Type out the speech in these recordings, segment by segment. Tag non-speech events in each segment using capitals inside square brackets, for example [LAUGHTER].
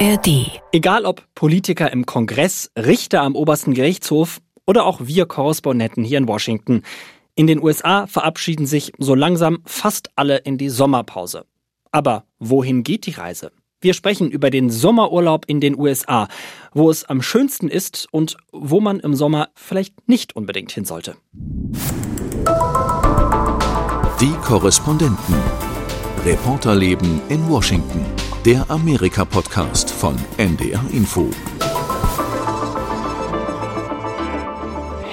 ARD. Egal ob Politiker im Kongress, Richter am obersten Gerichtshof oder auch wir Korrespondenten hier in Washington. In den USA verabschieden sich so langsam fast alle in die Sommerpause. Aber wohin geht die Reise? Wir sprechen über den Sommerurlaub in den USA, wo es am schönsten ist und wo man im Sommer vielleicht nicht unbedingt hin sollte. Die Korrespondenten. Reporterleben in Washington. Der Amerika-Podcast von NDR Info.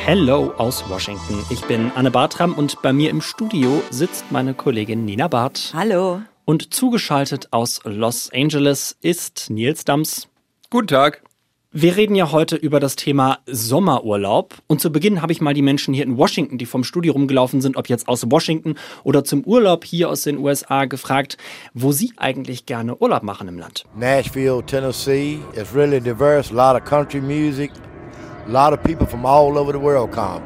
Hello aus Washington. Ich bin Anne Bartram und bei mir im Studio sitzt meine Kollegin Nina Barth. Hallo. Und zugeschaltet aus Los Angeles ist Nils Dams. Guten Tag. Wir reden ja heute über das Thema Sommerurlaub. Und zu Beginn habe ich mal die Menschen hier in Washington, die vom Studio rumgelaufen sind, ob jetzt aus Washington oder zum Urlaub hier aus den USA, gefragt, wo sie eigentlich gerne Urlaub machen im Land. Nashville, Tennessee. It's really diverse. A lot of country music. A lot of people from all over the world come.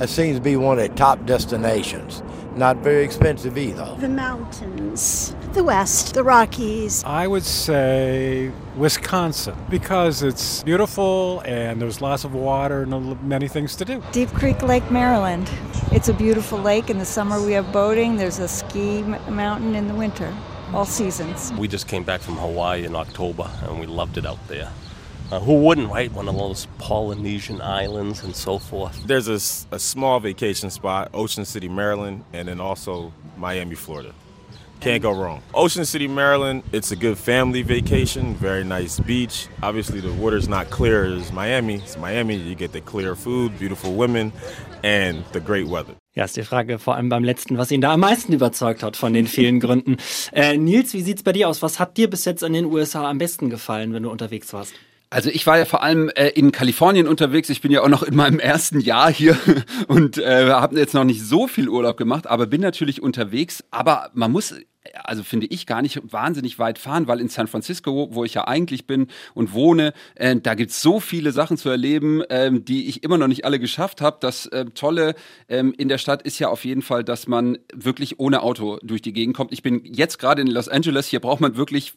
It seems to be one of the top destinations. Not very expensive either. The mountains, the West, the Rockies. I would say Wisconsin because it's beautiful and there's lots of water and many things to do. Deep Creek Lake, Maryland. It's a beautiful lake. In the summer, we have boating. There's a ski mountain in the winter, all seasons. We just came back from Hawaii in October and we loved it out there. Uh, who wouldn't, right? One of those Polynesian islands and so forth. There's a, a small vacation spot, Ocean City, Maryland, and then also Miami, Florida. Can't go wrong. Ocean City, Maryland, it's a good family vacation, very nice beach. Obviously, the water's not clear as Miami. It's Miami, you get the clear food, beautiful women, and the great weather. Ja, ist die Frage vor allem beim letzten, was ihn da am meisten überzeugt hat von den vielen Gründen. Äh, Nils, wie sieht's bei dir aus? Was hat dir bis jetzt an den USA am besten gefallen, wenn du unterwegs warst? Also ich war ja vor allem äh, in Kalifornien unterwegs. Ich bin ja auch noch in meinem ersten Jahr hier [LAUGHS] und äh, habe jetzt noch nicht so viel Urlaub gemacht, aber bin natürlich unterwegs. Aber man muss also finde ich, gar nicht wahnsinnig weit fahren, weil in San Francisco, wo ich ja eigentlich bin und wohne, äh, da gibt's so viele Sachen zu erleben, ähm, die ich immer noch nicht alle geschafft habe. Das äh, Tolle ähm, in der Stadt ist ja auf jeden Fall, dass man wirklich ohne Auto durch die Gegend kommt. Ich bin jetzt gerade in Los Angeles, hier braucht man wirklich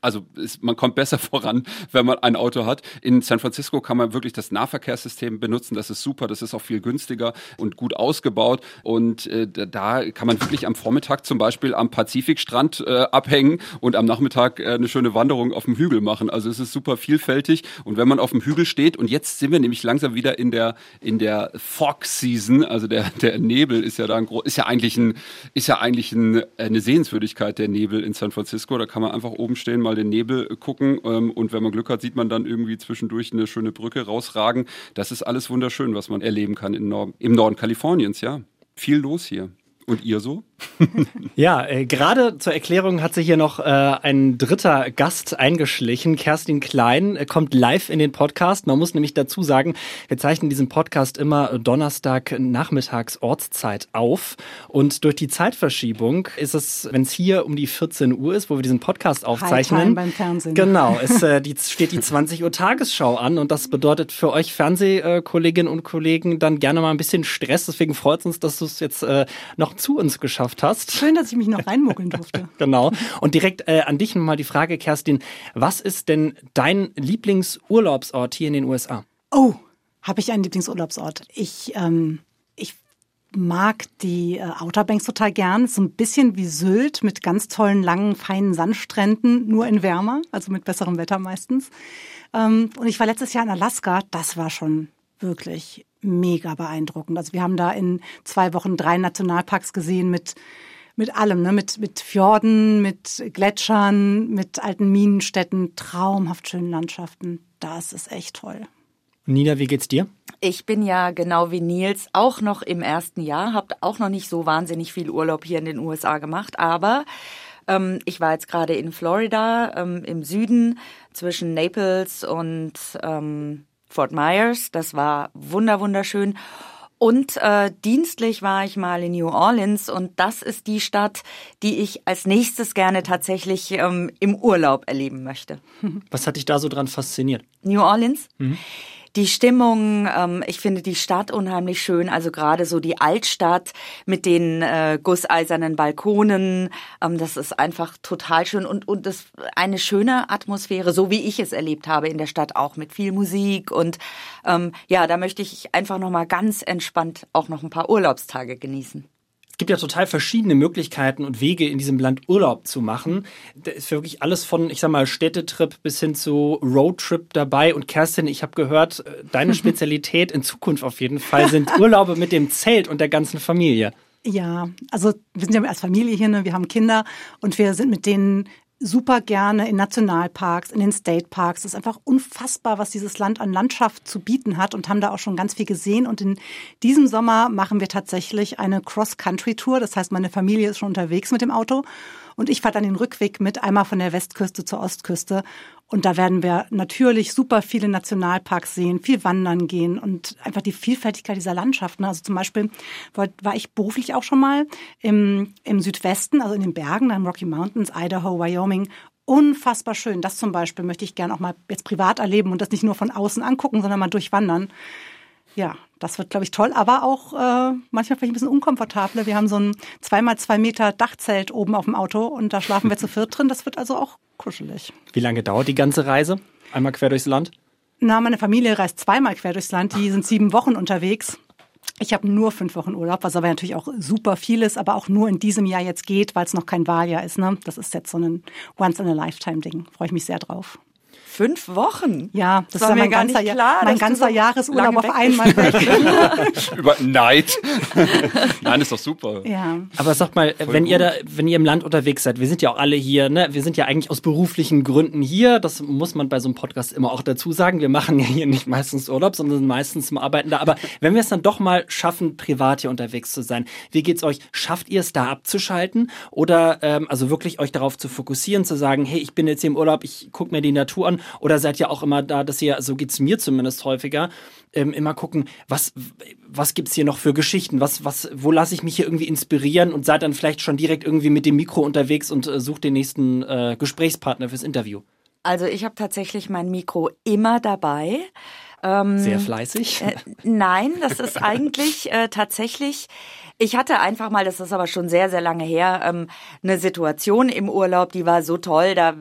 also ist, man kommt besser [LAUGHS] voran, wenn man ein Auto hat. In San Francisco kann man wirklich das Nahverkehrssystem benutzen. Das ist super, das ist auch viel günstiger und gut ausgebaut. Und äh, da kann man wirklich am Vormittag zum Beispiel am Pazifikstrand äh, abhängen und am Nachmittag äh, eine schöne Wanderung auf dem Hügel machen. Also es ist super vielfältig. Und wenn man auf dem Hügel steht, und jetzt sind wir nämlich langsam wieder in der in der Fog Season, also der der Nebel ist ja da ein ist ja eigentlich ein ist ja eigentlich ein, eine Sehenswürdigkeit der Nebel in San Francisco. Da kann man einfach oben stehen, mal den Nebel gucken ähm, und wenn man Glück hat, sieht man dann irgendwie zwischendurch eine schöne Brücke rausragen. Das ist alles wunderschön, was man erleben kann im Norden, im Norden Kaliforniens, ja. Viel los hier. Und ihr so? [LAUGHS] ja, äh, gerade zur Erklärung hat sich hier noch äh, ein dritter Gast eingeschlichen. Kerstin Klein äh, kommt live in den Podcast. Man muss nämlich dazu sagen, wir zeichnen diesen Podcast immer Donnerstag nachmittags Ortszeit auf. Und durch die Zeitverschiebung ist es, wenn es hier um die 14 Uhr ist, wo wir diesen Podcast aufzeichnen. beim Fernsehen. Genau, es [LAUGHS] äh, die, steht die 20 Uhr Tagesschau an und das bedeutet für euch Fernsehkolleginnen und Kollegen dann gerne mal ein bisschen Stress. Deswegen freut es uns, dass du es jetzt äh, noch zu uns geschafft hast. Schön, dass ich mich noch reinmuckeln durfte. [LAUGHS] genau. Und direkt äh, an dich nochmal die Frage, Kerstin. Was ist denn dein Lieblingsurlaubsort hier in den USA? Oh, habe ich einen Lieblingsurlaubsort? Ich, ähm, ich mag die äh, Outer Banks total gern. So ein bisschen wie Sylt mit ganz tollen, langen, feinen Sandstränden, nur in wärmer, also mit besserem Wetter meistens. Ähm, und ich war letztes Jahr in Alaska. Das war schon wirklich mega beeindruckend. Also wir haben da in zwei Wochen drei Nationalparks gesehen mit mit allem, ne? mit, mit Fjorden, mit Gletschern, mit alten Minenstädten, traumhaft schönen Landschaften. Das ist echt toll. Nina, wie geht's dir? Ich bin ja genau wie Nils auch noch im ersten Jahr, habe auch noch nicht so wahnsinnig viel Urlaub hier in den USA gemacht, aber ähm, ich war jetzt gerade in Florida ähm, im Süden zwischen Naples und ähm, Fort Myers. Das war wunder wunderschön. Und äh, dienstlich war ich mal in New Orleans und das ist die Stadt, die ich als nächstes gerne tatsächlich ähm, im Urlaub erleben möchte. Was hat dich da so dran fasziniert? New Orleans? Mhm. Die Stimmung, ähm, ich finde die Stadt unheimlich schön, also gerade so die Altstadt mit den äh, gusseisernen Balkonen, ähm, das ist einfach total schön und, und das eine schöne Atmosphäre, so wie ich es erlebt habe in der Stadt, auch mit viel Musik und ähm, ja, da möchte ich einfach nochmal ganz entspannt auch noch ein paar Urlaubstage genießen. Es gibt ja total verschiedene Möglichkeiten und Wege in diesem Land Urlaub zu machen. Da ist wirklich alles von, ich sag mal, Städtetrip bis hin zu Roadtrip dabei. Und Kerstin, ich habe gehört, äh, deine [LAUGHS] Spezialität in Zukunft auf jeden Fall sind Urlaube mit dem Zelt und der ganzen Familie. Ja, also wir sind ja als Familie hier, ne? wir haben Kinder und wir sind mit denen super gerne in Nationalparks, in den State Parks. Es ist einfach unfassbar, was dieses Land an Landschaft zu bieten hat und haben da auch schon ganz viel gesehen. Und in diesem Sommer machen wir tatsächlich eine Cross-Country-Tour. Das heißt, meine Familie ist schon unterwegs mit dem Auto und ich fahre dann den Rückweg mit einmal von der Westküste zur Ostküste. Und da werden wir natürlich super viele Nationalparks sehen, viel wandern gehen und einfach die Vielfältigkeit dieser Landschaften. Also zum Beispiel war ich beruflich auch schon mal im, im Südwesten, also in den Bergen, im Rocky Mountains, Idaho, Wyoming unfassbar schön. Das zum Beispiel möchte ich gerne auch mal jetzt privat erleben und das nicht nur von außen angucken, sondern mal durchwandern. Ja, das wird, glaube ich, toll, aber auch äh, manchmal vielleicht ein bisschen unkomfortabler. Wir haben so ein zweimal zwei Meter Dachzelt oben auf dem Auto und da schlafen wir zu viert drin. Das wird also auch kuschelig. Wie lange dauert die ganze Reise? Einmal quer durchs Land? Na, meine Familie reist zweimal quer durchs Land. Die sind sieben Wochen unterwegs. Ich habe nur fünf Wochen Urlaub, was aber natürlich auch super viel ist, aber auch nur in diesem Jahr jetzt geht, weil es noch kein Wahljahr ist. Ne? Das ist jetzt so ein Once-in-a-Lifetime-Ding. Freue ich mich sehr drauf. Fünf Wochen? Ja, das, das war mein ganzer, klar, mein ganzer so Jahresurlaub auf einmal weg. [LAUGHS] [LAUGHS] Über Neid. [LAUGHS] Nein, ist doch super. Ja. Aber sag mal, Voll wenn gut. ihr da, wenn ihr im Land unterwegs seid, wir sind ja auch alle hier, ne? Wir sind ja eigentlich aus beruflichen Gründen hier. Das muss man bei so einem Podcast immer auch dazu sagen. Wir machen ja hier nicht meistens Urlaub, sondern sind meistens zum Arbeiten da. Aber wenn wir es dann doch mal schaffen, privat hier unterwegs zu sein, wie geht's euch? Schafft ihr es da abzuschalten? Oder ähm, also wirklich euch darauf zu fokussieren, zu sagen, hey, ich bin jetzt hier im Urlaub, ich gucke mir die Natur an oder seid ihr auch immer da, dass ihr, so geht's mir zumindest häufiger, ähm, immer gucken, was, was gibt's hier noch für Geschichten? Was, was, wo lasse ich mich hier irgendwie inspirieren und seid dann vielleicht schon direkt irgendwie mit dem Mikro unterwegs und äh, sucht den nächsten äh, Gesprächspartner fürs Interview? Also ich habe tatsächlich mein Mikro immer dabei. Ähm, Sehr fleißig. Äh, nein, das ist eigentlich äh, tatsächlich ich hatte einfach mal, das ist aber schon sehr, sehr lange her, ähm, eine Situation im Urlaub, die war so toll, da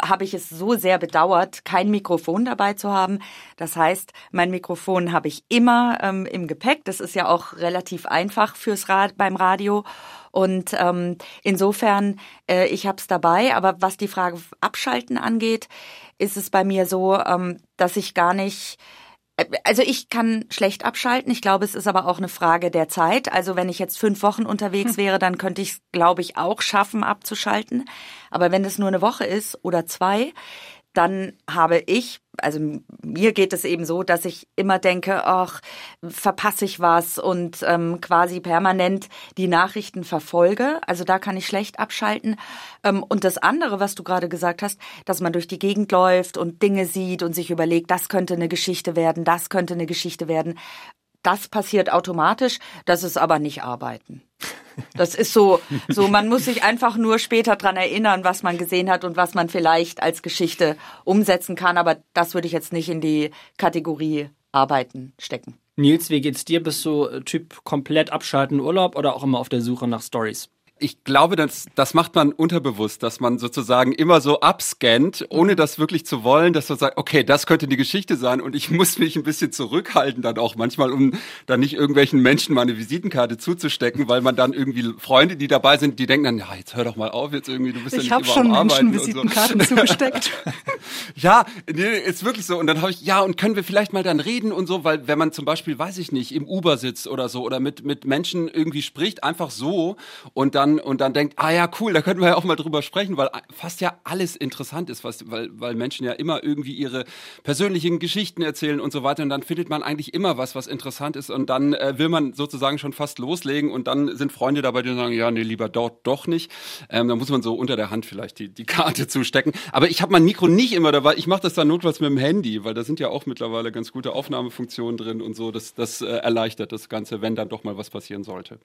habe ich es so sehr bedauert, kein Mikrofon dabei zu haben. Das heißt, mein Mikrofon habe ich immer ähm, im Gepäck. Das ist ja auch relativ einfach fürs Rad beim Radio. Und ähm, insofern, äh, ich habe es dabei. Aber was die Frage Abschalten angeht, ist es bei mir so, ähm, dass ich gar nicht also ich kann schlecht abschalten. Ich glaube, es ist aber auch eine Frage der Zeit. Also wenn ich jetzt fünf Wochen unterwegs hm. wäre, dann könnte ich es, glaube ich, auch schaffen, abzuschalten. Aber wenn es nur eine Woche ist oder zwei, dann habe ich, also mir geht es eben so, dass ich immer denke, ach, verpasse ich was und ähm, quasi permanent die Nachrichten verfolge. Also da kann ich schlecht abschalten. Ähm, und das andere, was du gerade gesagt hast, dass man durch die Gegend läuft und Dinge sieht und sich überlegt, das könnte eine Geschichte werden, das könnte eine Geschichte werden. Das passiert automatisch, das ist aber nicht Arbeiten. Das ist so, so, man muss sich einfach nur später dran erinnern, was man gesehen hat und was man vielleicht als Geschichte umsetzen kann. Aber das würde ich jetzt nicht in die Kategorie Arbeiten stecken. Nils, wie geht's dir? Bist du Typ komplett abschalten Urlaub oder auch immer auf der Suche nach Stories? Ich glaube, das, das macht man unterbewusst, dass man sozusagen immer so abscannt, ohne das wirklich zu wollen, dass man sagt, okay, das könnte die Geschichte sein und ich [LAUGHS] muss mich ein bisschen zurückhalten dann auch manchmal, um dann nicht irgendwelchen Menschen meine Visitenkarte zuzustecken, weil man dann irgendwie Freunde, die dabei sind, die denken dann, ja, jetzt hör doch mal auf, jetzt irgendwie, du bist ich ja nicht Ich habe schon Menschen Visitenkarten so. zugesteckt. [LAUGHS] ja, nee, ist wirklich so. Und dann habe ich, ja, und können wir vielleicht mal dann reden und so, weil wenn man zum Beispiel, weiß ich nicht, im Uber sitzt oder so oder mit, mit Menschen irgendwie spricht, einfach so und dann und dann denkt, ah ja, cool, da könnten wir ja auch mal drüber sprechen, weil fast ja alles interessant ist, was, weil, weil Menschen ja immer irgendwie ihre persönlichen Geschichten erzählen und so weiter. Und dann findet man eigentlich immer was, was interessant ist. Und dann äh, will man sozusagen schon fast loslegen und dann sind Freunde dabei, die sagen, ja, nee, lieber dort doch nicht. Ähm, da muss man so unter der Hand vielleicht die, die Karte [LAUGHS] zustecken. Aber ich habe mein Mikro nicht immer dabei. Ich mache das dann notfalls mit dem Handy, weil da sind ja auch mittlerweile ganz gute Aufnahmefunktionen drin und so. Das, das äh, erleichtert das Ganze, wenn dann doch mal was passieren sollte.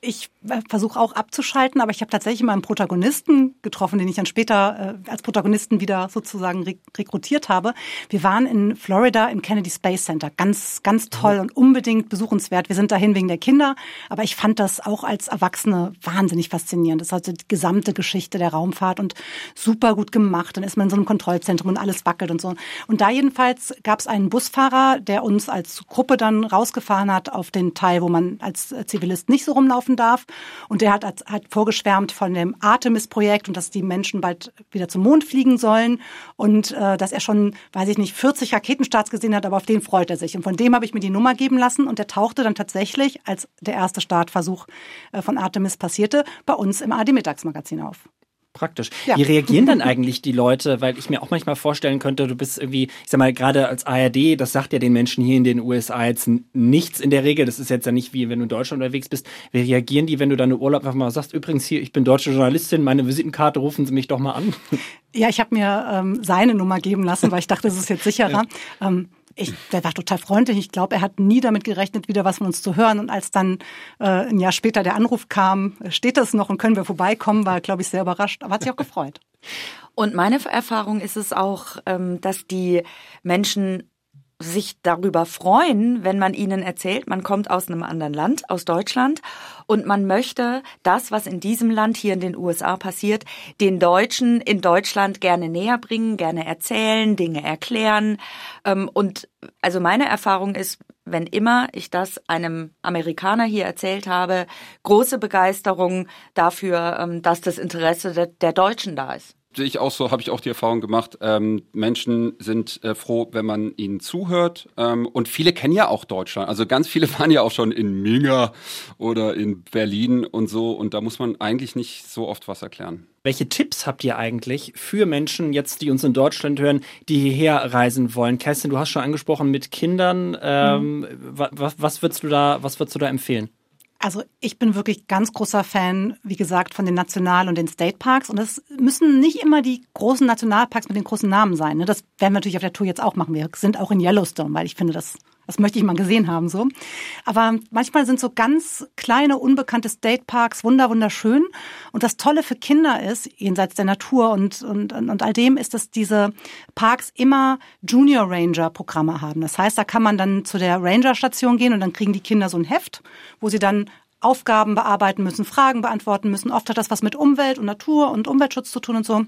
Ich äh, versuche auch abzuschalten, aber ich habe tatsächlich mal einen Protagonisten getroffen, den ich dann später äh, als Protagonisten wieder sozusagen re rekrutiert habe. Wir waren in Florida im Kennedy Space Center. Ganz, ganz toll und unbedingt besuchenswert. Wir sind dahin wegen der Kinder, aber ich fand das auch als Erwachsene wahnsinnig faszinierend. Das ist also die gesamte Geschichte der Raumfahrt und super gut gemacht. Dann ist man in so einem Kontrollzentrum und alles wackelt und so. Und da jedenfalls gab es einen Busfahrer, der uns als Gruppe dann rausgefahren hat auf den Teil, wo man als Zivilist nicht so rumlaufen darf. Und der hat, hat vorgeschwärmt von dem Artemis-Projekt und dass die Menschen bald wieder zum Mond fliegen sollen und äh, dass er schon, weiß ich nicht, 40 Raketenstarts gesehen hat, aber auf den freut er sich. Und von dem habe ich mir die Nummer geben lassen und der tauchte dann tatsächlich, als der erste Startversuch äh, von Artemis passierte, bei uns im AD-Mittagsmagazin auf. Praktisch. Ja. Wie reagieren dann [LAUGHS] eigentlich die Leute? Weil ich mir auch manchmal vorstellen könnte, du bist irgendwie, ich sag mal, gerade als ARD, das sagt ja den Menschen hier in den USA jetzt nichts in der Regel. Das ist jetzt ja nicht wie wenn du in Deutschland unterwegs bist. Wie reagieren die, wenn du deine Urlaub einfach mal sagst, übrigens hier, ich bin deutsche Journalistin, meine Visitenkarte, rufen Sie mich doch mal an? Ja, ich habe mir ähm, seine Nummer geben lassen, weil ich dachte, das ist jetzt sicherer. Ja. Ähm, ich, der war total freundlich. Ich glaube, er hat nie damit gerechnet, wieder was von uns zu hören. Und als dann äh, ein Jahr später der Anruf kam, steht das noch und können wir vorbeikommen, war, glaube ich, sehr überrascht, aber hat sich auch gefreut. Und meine Erfahrung ist es auch, ähm, dass die Menschen sich darüber freuen, wenn man ihnen erzählt, man kommt aus einem anderen Land, aus Deutschland, und man möchte das, was in diesem Land hier in den USA passiert, den Deutschen in Deutschland gerne näher bringen, gerne erzählen, Dinge erklären. Ähm, und also meine Erfahrung ist, wenn immer ich das einem Amerikaner hier erzählt habe, große Begeisterung dafür, ähm, dass das Interesse der Deutschen da ist sehe ich auch so, habe ich auch die Erfahrung gemacht. Ähm, Menschen sind äh, froh, wenn man ihnen zuhört. Ähm, und viele kennen ja auch Deutschland. Also ganz viele [LAUGHS] waren ja auch schon in Minga oder in Berlin und so. Und da muss man eigentlich nicht so oft was erklären. Welche Tipps habt ihr eigentlich für Menschen jetzt, die uns in Deutschland hören, die hierher reisen wollen? Kerstin, du hast schon angesprochen mit Kindern. Ähm, mhm. was, was, würdest du da, was würdest du da empfehlen? Also ich bin wirklich ganz großer Fan, wie gesagt, von den National- und den State Parks. Und das müssen nicht immer die großen Nationalparks mit den großen Namen sein. Ne? Das werden wir natürlich auf der Tour jetzt auch machen. Wir sind auch in Yellowstone, weil ich finde, das das möchte ich mal gesehen haben, so. Aber manchmal sind so ganz kleine, unbekannte State Parks wunder, wunderschön. Und das Tolle für Kinder ist, jenseits der Natur und, und, und all dem, ist, dass diese Parks immer Junior Ranger Programme haben. Das heißt, da kann man dann zu der Ranger Station gehen und dann kriegen die Kinder so ein Heft, wo sie dann Aufgaben bearbeiten müssen, Fragen beantworten müssen. Oft hat das was mit Umwelt und Natur und Umweltschutz zu tun und so.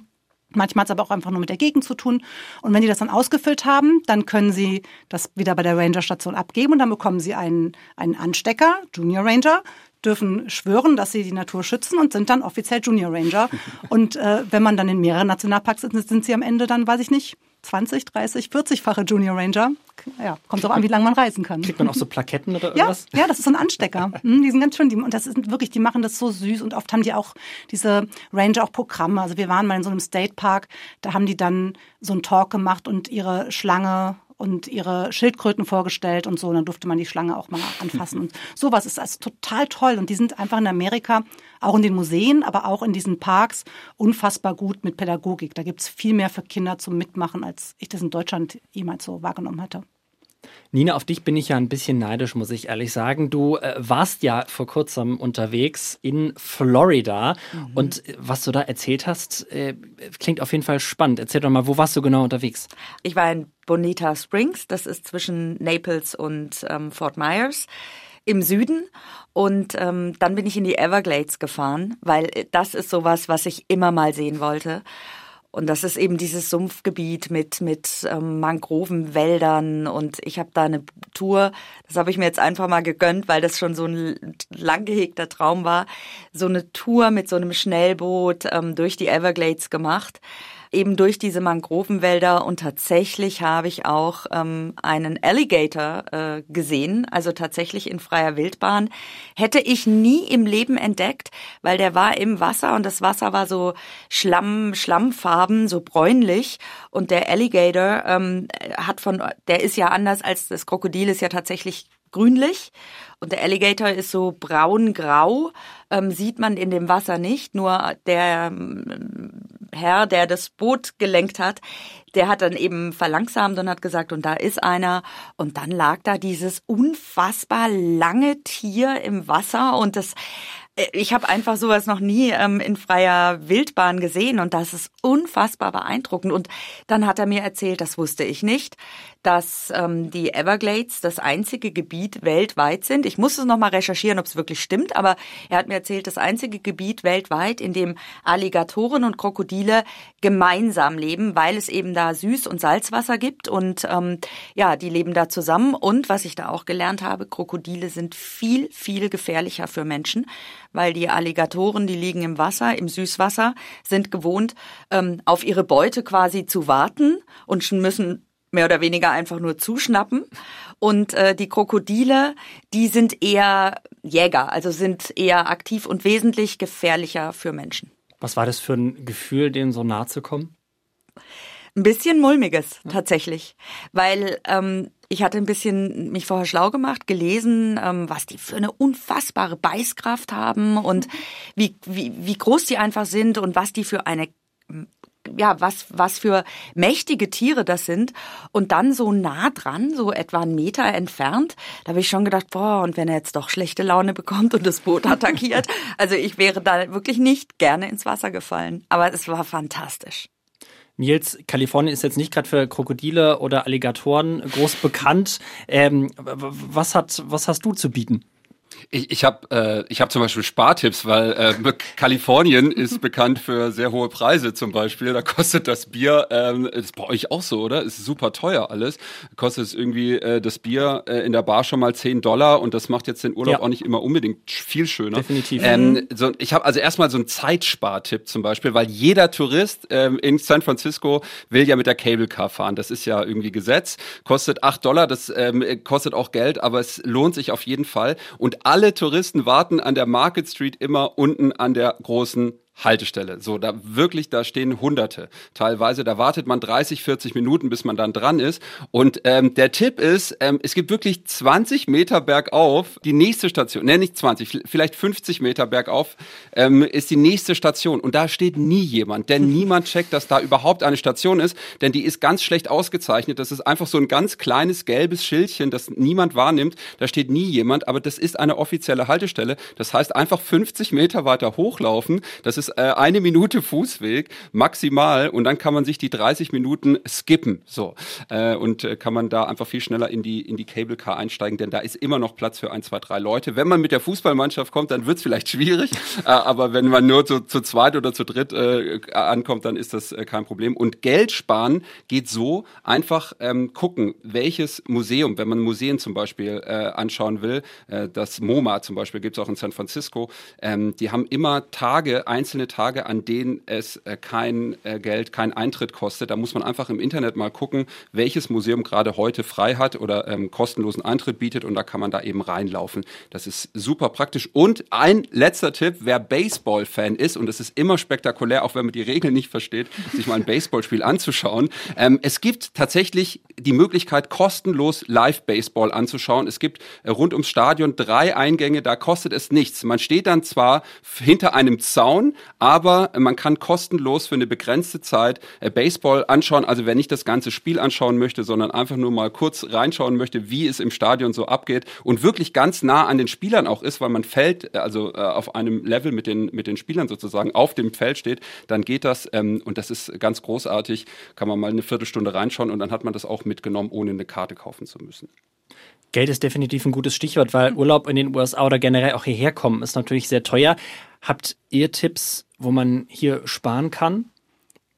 Manchmal hat es aber auch einfach nur mit der Gegend zu tun. Und wenn die das dann ausgefüllt haben, dann können sie das wieder bei der Ranger-Station abgeben und dann bekommen sie einen, einen Anstecker, Junior Ranger, dürfen schwören, dass sie die Natur schützen und sind dann offiziell Junior Ranger. Und äh, wenn man dann in mehreren Nationalparks ist, sind sie am Ende dann, weiß ich nicht, 20, 30, 40-fache Junior Ranger. Ja, kommt auch an, wie lange man reisen kann. Kriegt man auch so Plaketten oder irgendwas? Ja, ja das ist so ein Anstecker. Hm, die sind ganz schön, die, und das sind wirklich, die machen das so süß und oft haben die auch diese Ranger auch Programme. Also wir waren mal in so einem State Park, da haben die dann so einen Talk gemacht und ihre Schlange und ihre Schildkröten vorgestellt und so. Und dann durfte man die Schlange auch mal anfassen. Und sowas ist also total toll. Und die sind einfach in Amerika, auch in den Museen, aber auch in diesen Parks, unfassbar gut mit Pädagogik. Da gibt es viel mehr für Kinder zum Mitmachen, als ich das in Deutschland jemals so wahrgenommen hatte. Nina, auf dich bin ich ja ein bisschen neidisch, muss ich ehrlich sagen. Du äh, warst ja vor kurzem unterwegs in Florida mhm. und äh, was du da erzählt hast, äh, klingt auf jeden Fall spannend. Erzähl doch mal, wo warst du genau unterwegs? Ich war in Bonita Springs, das ist zwischen Naples und ähm, Fort Myers im Süden und ähm, dann bin ich in die Everglades gefahren, weil äh, das ist sowas, was ich immer mal sehen wollte. Und das ist eben dieses Sumpfgebiet mit, mit ähm, Mangrovenwäldern. Und ich habe da eine Tour, das habe ich mir jetzt einfach mal gegönnt, weil das schon so ein lang gehegter Traum war, so eine Tour mit so einem Schnellboot ähm, durch die Everglades gemacht eben durch diese Mangrovenwälder und tatsächlich habe ich auch ähm, einen Alligator äh, gesehen, also tatsächlich in freier Wildbahn. Hätte ich nie im Leben entdeckt, weil der war im Wasser und das Wasser war so Schlamm, Schlammfarben, so bräunlich und der Alligator ähm, hat von, der ist ja anders als das Krokodil, ist ja tatsächlich grünlich und der Alligator ist so braun-grau, ähm, sieht man in dem Wasser nicht. Nur der ähm, Herr, der das Boot gelenkt hat, der hat dann eben verlangsamt und hat gesagt, und da ist einer. Und dann lag da dieses unfassbar lange Tier im Wasser und das ich habe einfach sowas noch nie ähm, in freier Wildbahn gesehen und das ist unfassbar beeindruckend. Und dann hat er mir erzählt, das wusste ich nicht, dass ähm, die Everglades das einzige Gebiet weltweit sind. Ich muss es nochmal recherchieren, ob es wirklich stimmt, aber er hat mir erzählt, das einzige Gebiet weltweit, in dem Alligatoren und Krokodile gemeinsam leben, weil es eben da Süß- und Salzwasser gibt und ähm, ja, die leben da zusammen. Und was ich da auch gelernt habe, Krokodile sind viel, viel gefährlicher für Menschen weil die Alligatoren, die liegen im Wasser, im Süßwasser, sind gewohnt, ähm, auf ihre Beute quasi zu warten und müssen mehr oder weniger einfach nur zuschnappen. Und äh, die Krokodile, die sind eher Jäger, also sind eher aktiv und wesentlich gefährlicher für Menschen. Was war das für ein Gefühl, denen so nahe zu kommen? Ein bisschen mulmiges tatsächlich, weil ähm, ich hatte ein bisschen mich vorher schlau gemacht, gelesen, ähm, was die für eine unfassbare Beißkraft haben und [LAUGHS] wie, wie, wie groß die einfach sind und was die für eine ja, was, was für mächtige Tiere das sind. Und dann so nah dran, so etwa einen Meter entfernt, da habe ich schon gedacht, boah, und wenn er jetzt doch schlechte Laune bekommt und das Boot attackiert. [LAUGHS] also ich wäre da wirklich nicht gerne ins Wasser gefallen. Aber es war fantastisch. Nils, Kalifornien ist jetzt nicht gerade für Krokodile oder Alligatoren groß bekannt. Ähm, was, hat, was hast du zu bieten? Ich, ich habe äh, ich hab zum Beispiel Spartipps, weil äh, Kalifornien [LAUGHS] ist bekannt für sehr hohe Preise zum Beispiel. Da kostet das Bier, ähm, ist bei euch auch so, oder? Ist super teuer alles. Kostet es irgendwie äh, das Bier äh, in der Bar schon mal 10 Dollar und das macht jetzt den Urlaub ja. auch nicht immer unbedingt viel schöner. Definitiv. Ähm, so, ich habe also erstmal so einen Zeitspartipp zum Beispiel, weil jeder Tourist ähm, in San Francisco will ja mit der Cable Car fahren. Das ist ja irgendwie Gesetz. Kostet 8 Dollar, das ähm, kostet auch Geld, aber es lohnt sich auf jeden Fall. Und alle Touristen warten an der Market Street immer unten an der großen Haltestelle. So, da wirklich, da stehen Hunderte teilweise. Da wartet man 30, 40 Minuten, bis man dann dran ist. Und ähm, der Tipp ist, ähm, es gibt wirklich 20 Meter bergauf die nächste Station. Ne, nicht 20, vielleicht 50 Meter bergauf ähm, ist die nächste Station. Und da steht nie jemand, denn niemand checkt, dass da überhaupt eine Station ist, denn die ist ganz schlecht ausgezeichnet. Das ist einfach so ein ganz kleines gelbes Schildchen, das niemand wahrnimmt. Da steht nie jemand, aber das ist eine offizielle Haltestelle. Das heißt, einfach 50 Meter weiter hochlaufen. Das ist äh, eine Minute Fußweg maximal und dann kann man sich die 30 Minuten skippen. So äh, und äh, kann man da einfach viel schneller in die in die Cable Car einsteigen, denn da ist immer noch Platz für ein, zwei, drei Leute. Wenn man mit der Fußballmannschaft kommt, dann wird es vielleicht schwierig, [LAUGHS] äh, aber wenn man nur zu, zu zweit oder zu dritt äh, ankommt, dann ist das äh, kein Problem. Und Geld sparen geht so einfach ähm, gucken, welches Museum, wenn man Museen zum Beispiel äh, anschauen will, äh, das MoMA zum Beispiel gibt es auch in San Francisco, ähm, die haben immer Tage einzeln einzelne Tage, an denen es äh, kein äh, Geld, kein Eintritt kostet. Da muss man einfach im Internet mal gucken, welches Museum gerade heute frei hat oder ähm, kostenlosen Eintritt bietet und da kann man da eben reinlaufen. Das ist super praktisch. Und ein letzter Tipp, wer Baseball-Fan ist, und es ist immer spektakulär, auch wenn man die Regeln nicht versteht, sich mal ein Baseballspiel [LAUGHS] anzuschauen. Ähm, es gibt tatsächlich die Möglichkeit, kostenlos Live-Baseball anzuschauen. Es gibt äh, rund ums Stadion drei Eingänge, da kostet es nichts. Man steht dann zwar hinter einem Zaun, aber man kann kostenlos für eine begrenzte Zeit äh, Baseball anschauen. Also wer nicht das ganze Spiel anschauen möchte, sondern einfach nur mal kurz reinschauen möchte, wie es im Stadion so abgeht und wirklich ganz nah an den Spielern auch ist, weil man fällt, äh, also äh, auf einem Level mit den, mit den Spielern sozusagen auf dem Feld steht, dann geht das ähm, und das ist ganz großartig. Kann man mal eine Viertelstunde reinschauen und dann hat man das auch mitgenommen, ohne eine Karte kaufen zu müssen. Geld ist definitiv ein gutes Stichwort, weil Urlaub in den USA oder generell auch hierher kommen ist natürlich sehr teuer. Habt ihr Tipps, wo man hier sparen kann?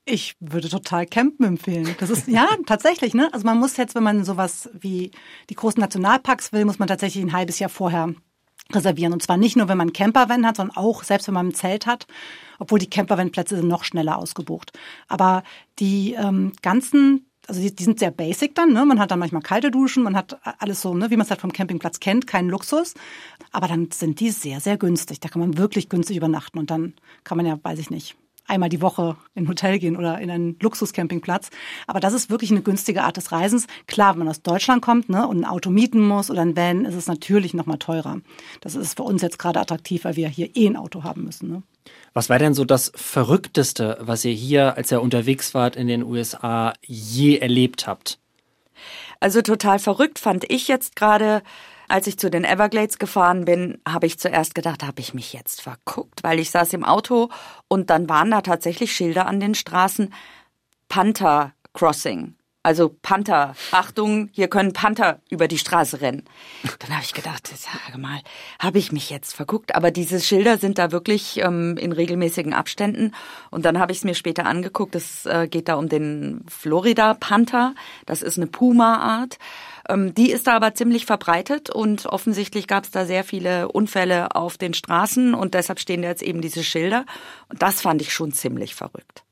Ich würde total Campen empfehlen. Das ist ja [LAUGHS] tatsächlich, ne? Also man muss jetzt, wenn man sowas wie die großen Nationalparks will, muss man tatsächlich ein halbes Jahr vorher reservieren. Und zwar nicht nur, wenn man Campervan hat, sondern auch selbst wenn man ein Zelt hat, obwohl die Campervan-Plätze sind noch schneller ausgebucht. Aber die ähm, ganzen also die, die sind sehr basic dann, ne? Man hat dann manchmal kalte Duschen, man hat alles so, ne, wie man es halt vom Campingplatz kennt, keinen Luxus. Aber dann sind die sehr, sehr günstig. Da kann man wirklich günstig übernachten und dann kann man ja, weiß ich nicht, einmal die Woche in ein Hotel gehen oder in einen Luxuscampingplatz. Aber das ist wirklich eine günstige Art des Reisens. Klar, wenn man aus Deutschland kommt ne, und ein Auto mieten muss oder ein Van, ist es natürlich nochmal teurer. Das ist für uns jetzt gerade attraktiv, weil wir hier eh ein Auto haben müssen. Ne? Was war denn so das Verrückteste, was ihr hier, als ihr unterwegs wart in den USA, je erlebt habt? Also total verrückt fand ich jetzt gerade Als ich zu den Everglades gefahren bin, habe ich zuerst gedacht, habe ich mich jetzt verguckt, weil ich saß im Auto und dann waren da tatsächlich Schilder an den Straßen Panther Crossing. Also Panther, Achtung, hier können Panther über die Straße rennen. Dann habe ich gedacht, sage mal, habe ich mich jetzt verguckt? Aber diese Schilder sind da wirklich ähm, in regelmäßigen Abständen. Und dann habe ich es mir später angeguckt. Es äh, geht da um den Florida Panther. Das ist eine Puma-Art. Ähm, die ist da aber ziemlich verbreitet und offensichtlich gab es da sehr viele Unfälle auf den Straßen und deshalb stehen da jetzt eben diese Schilder. Und das fand ich schon ziemlich verrückt.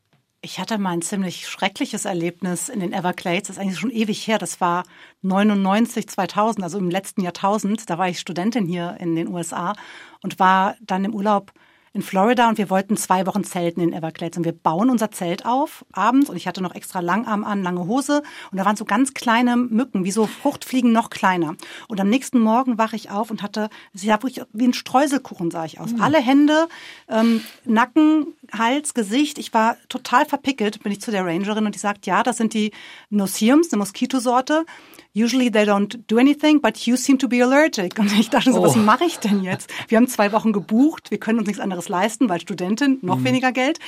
Ich hatte mal ein ziemlich schreckliches Erlebnis in den Everglades. Das ist eigentlich schon ewig her. Das war 99, 2000, also im letzten Jahrtausend. Da war ich Studentin hier in den USA und war dann im Urlaub in Florida und wir wollten zwei Wochen zelten in Everglades und wir bauen unser Zelt auf abends und ich hatte noch extra Langarm an, lange Hose und da waren so ganz kleine Mücken, wie so Fruchtfliegen noch kleiner. Und am nächsten Morgen wache ich auf und hatte, sie sah wirklich wie ein Streuselkuchen sah ich aus. Mhm. Alle Hände, ähm, Nacken, Hals, Gesicht. Ich war total verpickelt, bin ich zu der Rangerin und die sagt, ja, das sind die Nociums, eine Moskitosorte. Usually they don't do anything, but you seem to be allergic. Und ich dachte so, oh. was mache ich denn jetzt? Wir haben zwei Wochen gebucht, wir können uns nichts anderes leisten, weil Studentin, noch mhm. weniger Geld.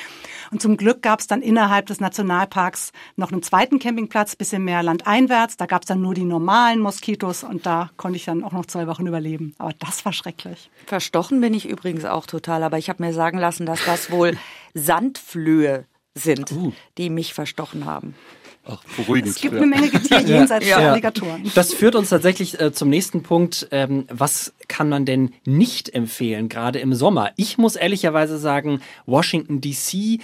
Und zum Glück gab es dann innerhalb des Nationalparks noch einen zweiten Campingplatz, bisschen mehr landeinwärts. Da gab es dann nur die normalen Moskitos und da konnte ich dann auch noch zwei Wochen überleben. Aber das war schrecklich. Verstochen bin ich übrigens auch total, aber ich habe mir sagen lassen, dass das wohl [LAUGHS] Sandflöhe sind, uh. die mich verstochen haben. Ach, beruhigend. Es gibt eine Menge Getier [LAUGHS] jenseits ja. der Alligatoren. Das führt uns tatsächlich äh, zum nächsten Punkt. Ähm, was kann man denn nicht empfehlen, gerade im Sommer? Ich muss ehrlicherweise sagen, Washington DC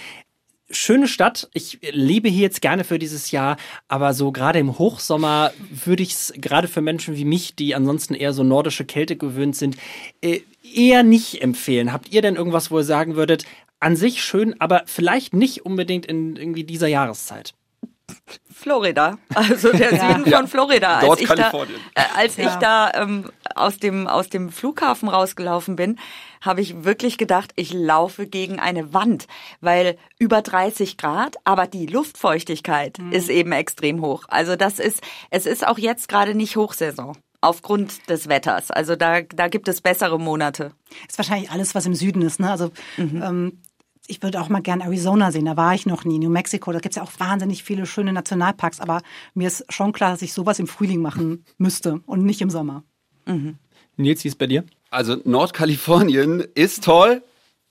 schöne Stadt. Ich lebe hier jetzt gerne für dieses Jahr, aber so gerade im Hochsommer würde ich es gerade für Menschen wie mich, die ansonsten eher so nordische Kälte gewöhnt sind, äh, eher nicht empfehlen. Habt ihr denn irgendwas, wo ihr sagen würdet, an sich schön, aber vielleicht nicht unbedingt in irgendwie dieser Jahreszeit? Florida, also der ja. Süden von Florida. Als Dort ich Kalifornien. Da, äh, als ja. ich da ähm, aus dem aus dem Flughafen rausgelaufen bin, habe ich wirklich gedacht, ich laufe gegen eine Wand, weil über 30 Grad, aber die Luftfeuchtigkeit mhm. ist eben extrem hoch. Also das ist, es ist auch jetzt gerade nicht Hochsaison aufgrund des Wetters. Also da, da gibt es bessere Monate. Ist wahrscheinlich alles, was im Süden ist. Ne? Also mhm. ähm, ich würde auch mal gern Arizona sehen, da war ich noch nie. New Mexico, da gibt es ja auch wahnsinnig viele schöne Nationalparks, aber mir ist schon klar, dass ich sowas im Frühling machen müsste und nicht im Sommer. Mhm. Nils, wie ist es bei dir? Also Nordkalifornien ist toll,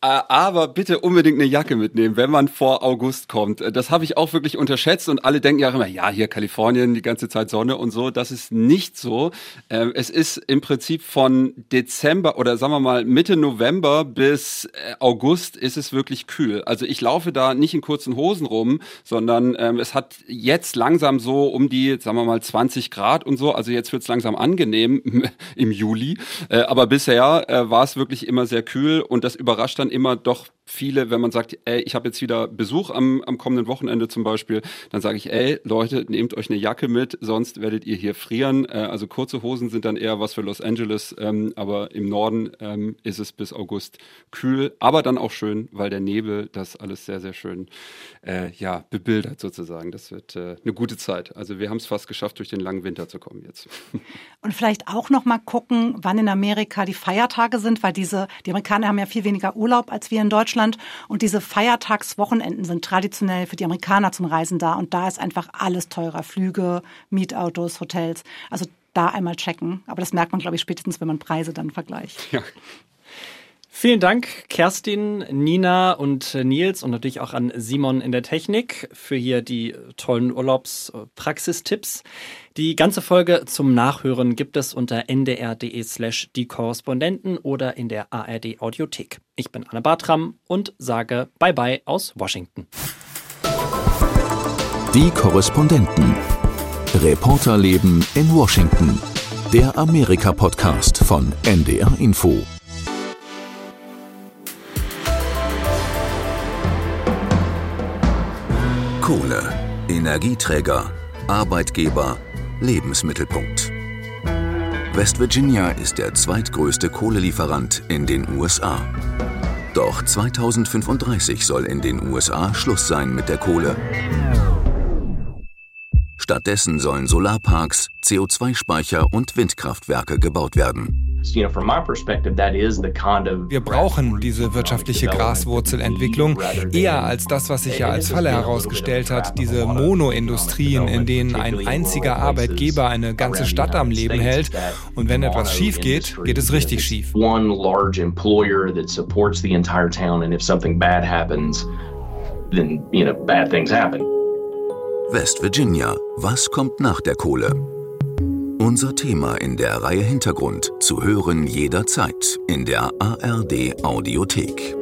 aber bitte unbedingt eine Jacke mitnehmen, wenn man vor August kommt. Äh, das habe ich auch wirklich unterschätzt und alle denken ja immer, ja, hier Kalifornien, die ganze Zeit Sonne und so. Das ist nicht so. Ähm, es ist im Prinzip von Dezember oder sagen wir mal Mitte November bis äh, August ist es wirklich kühl. Also ich laufe da nicht in kurzen Hosen rum, sondern ähm, es hat jetzt langsam so um die, sagen wir mal 20 Grad und so. Also jetzt wird es langsam angenehm [LAUGHS] im Juli. Aber bisher war es wirklich immer sehr kühl und das überrascht dann immer doch viele, wenn man sagt, ey, ich habe jetzt wieder Besuch am, am kommenden Wochenende zum Beispiel, dann sage ich, ey, Leute, nehmt euch eine Jacke mit, sonst werdet ihr hier frieren. Äh, also kurze Hosen sind dann eher was für Los Angeles, ähm, aber im Norden ähm, ist es bis August kühl, aber dann auch schön, weil der Nebel das alles sehr, sehr schön äh, ja, bebildert sozusagen. Das wird äh, eine gute Zeit. Also wir haben es fast geschafft, durch den langen Winter zu kommen jetzt. [LAUGHS] Und vielleicht auch noch mal gucken, wann in Amerika die Feiertage sind, weil diese, die Amerikaner haben ja viel weniger Urlaub als wir in Deutschland. Deutschland. Und diese Feiertagswochenenden sind traditionell für die Amerikaner zum Reisen da. Und da ist einfach alles teurer. Flüge, Mietautos, Hotels. Also da einmal checken. Aber das merkt man, glaube ich, spätestens, wenn man Preise dann vergleicht. Ja. Vielen Dank, Kerstin, Nina und Nils und natürlich auch an Simon in der Technik für hier die tollen Urlaubspraxistipps. Die ganze Folge zum Nachhören gibt es unter ndr.de slash die Korrespondenten oder in der ARD Audiothek. Ich bin Anne Bartram und sage Bye bye aus Washington. Die Korrespondenten. Reporterleben in Washington. Der Amerika-Podcast von NDR Info. Kohle, Energieträger, Arbeitgeber, Lebensmittelpunkt. West Virginia ist der zweitgrößte Kohlelieferant in den USA. Doch 2035 soll in den USA Schluss sein mit der Kohle. Stattdessen sollen Solarparks, CO2-Speicher und Windkraftwerke gebaut werden. Wir brauchen diese wirtschaftliche Graswurzelentwicklung eher als das, was sich ja als Falle herausgestellt hat, diese Monoindustrien, in denen ein einziger Arbeitgeber eine ganze Stadt am Leben hält und wenn etwas schief geht, geht es richtig schief. West Virginia, was kommt nach der Kohle? Unser Thema in der Reihe Hintergrund zu hören jederzeit in der ARD Audiothek.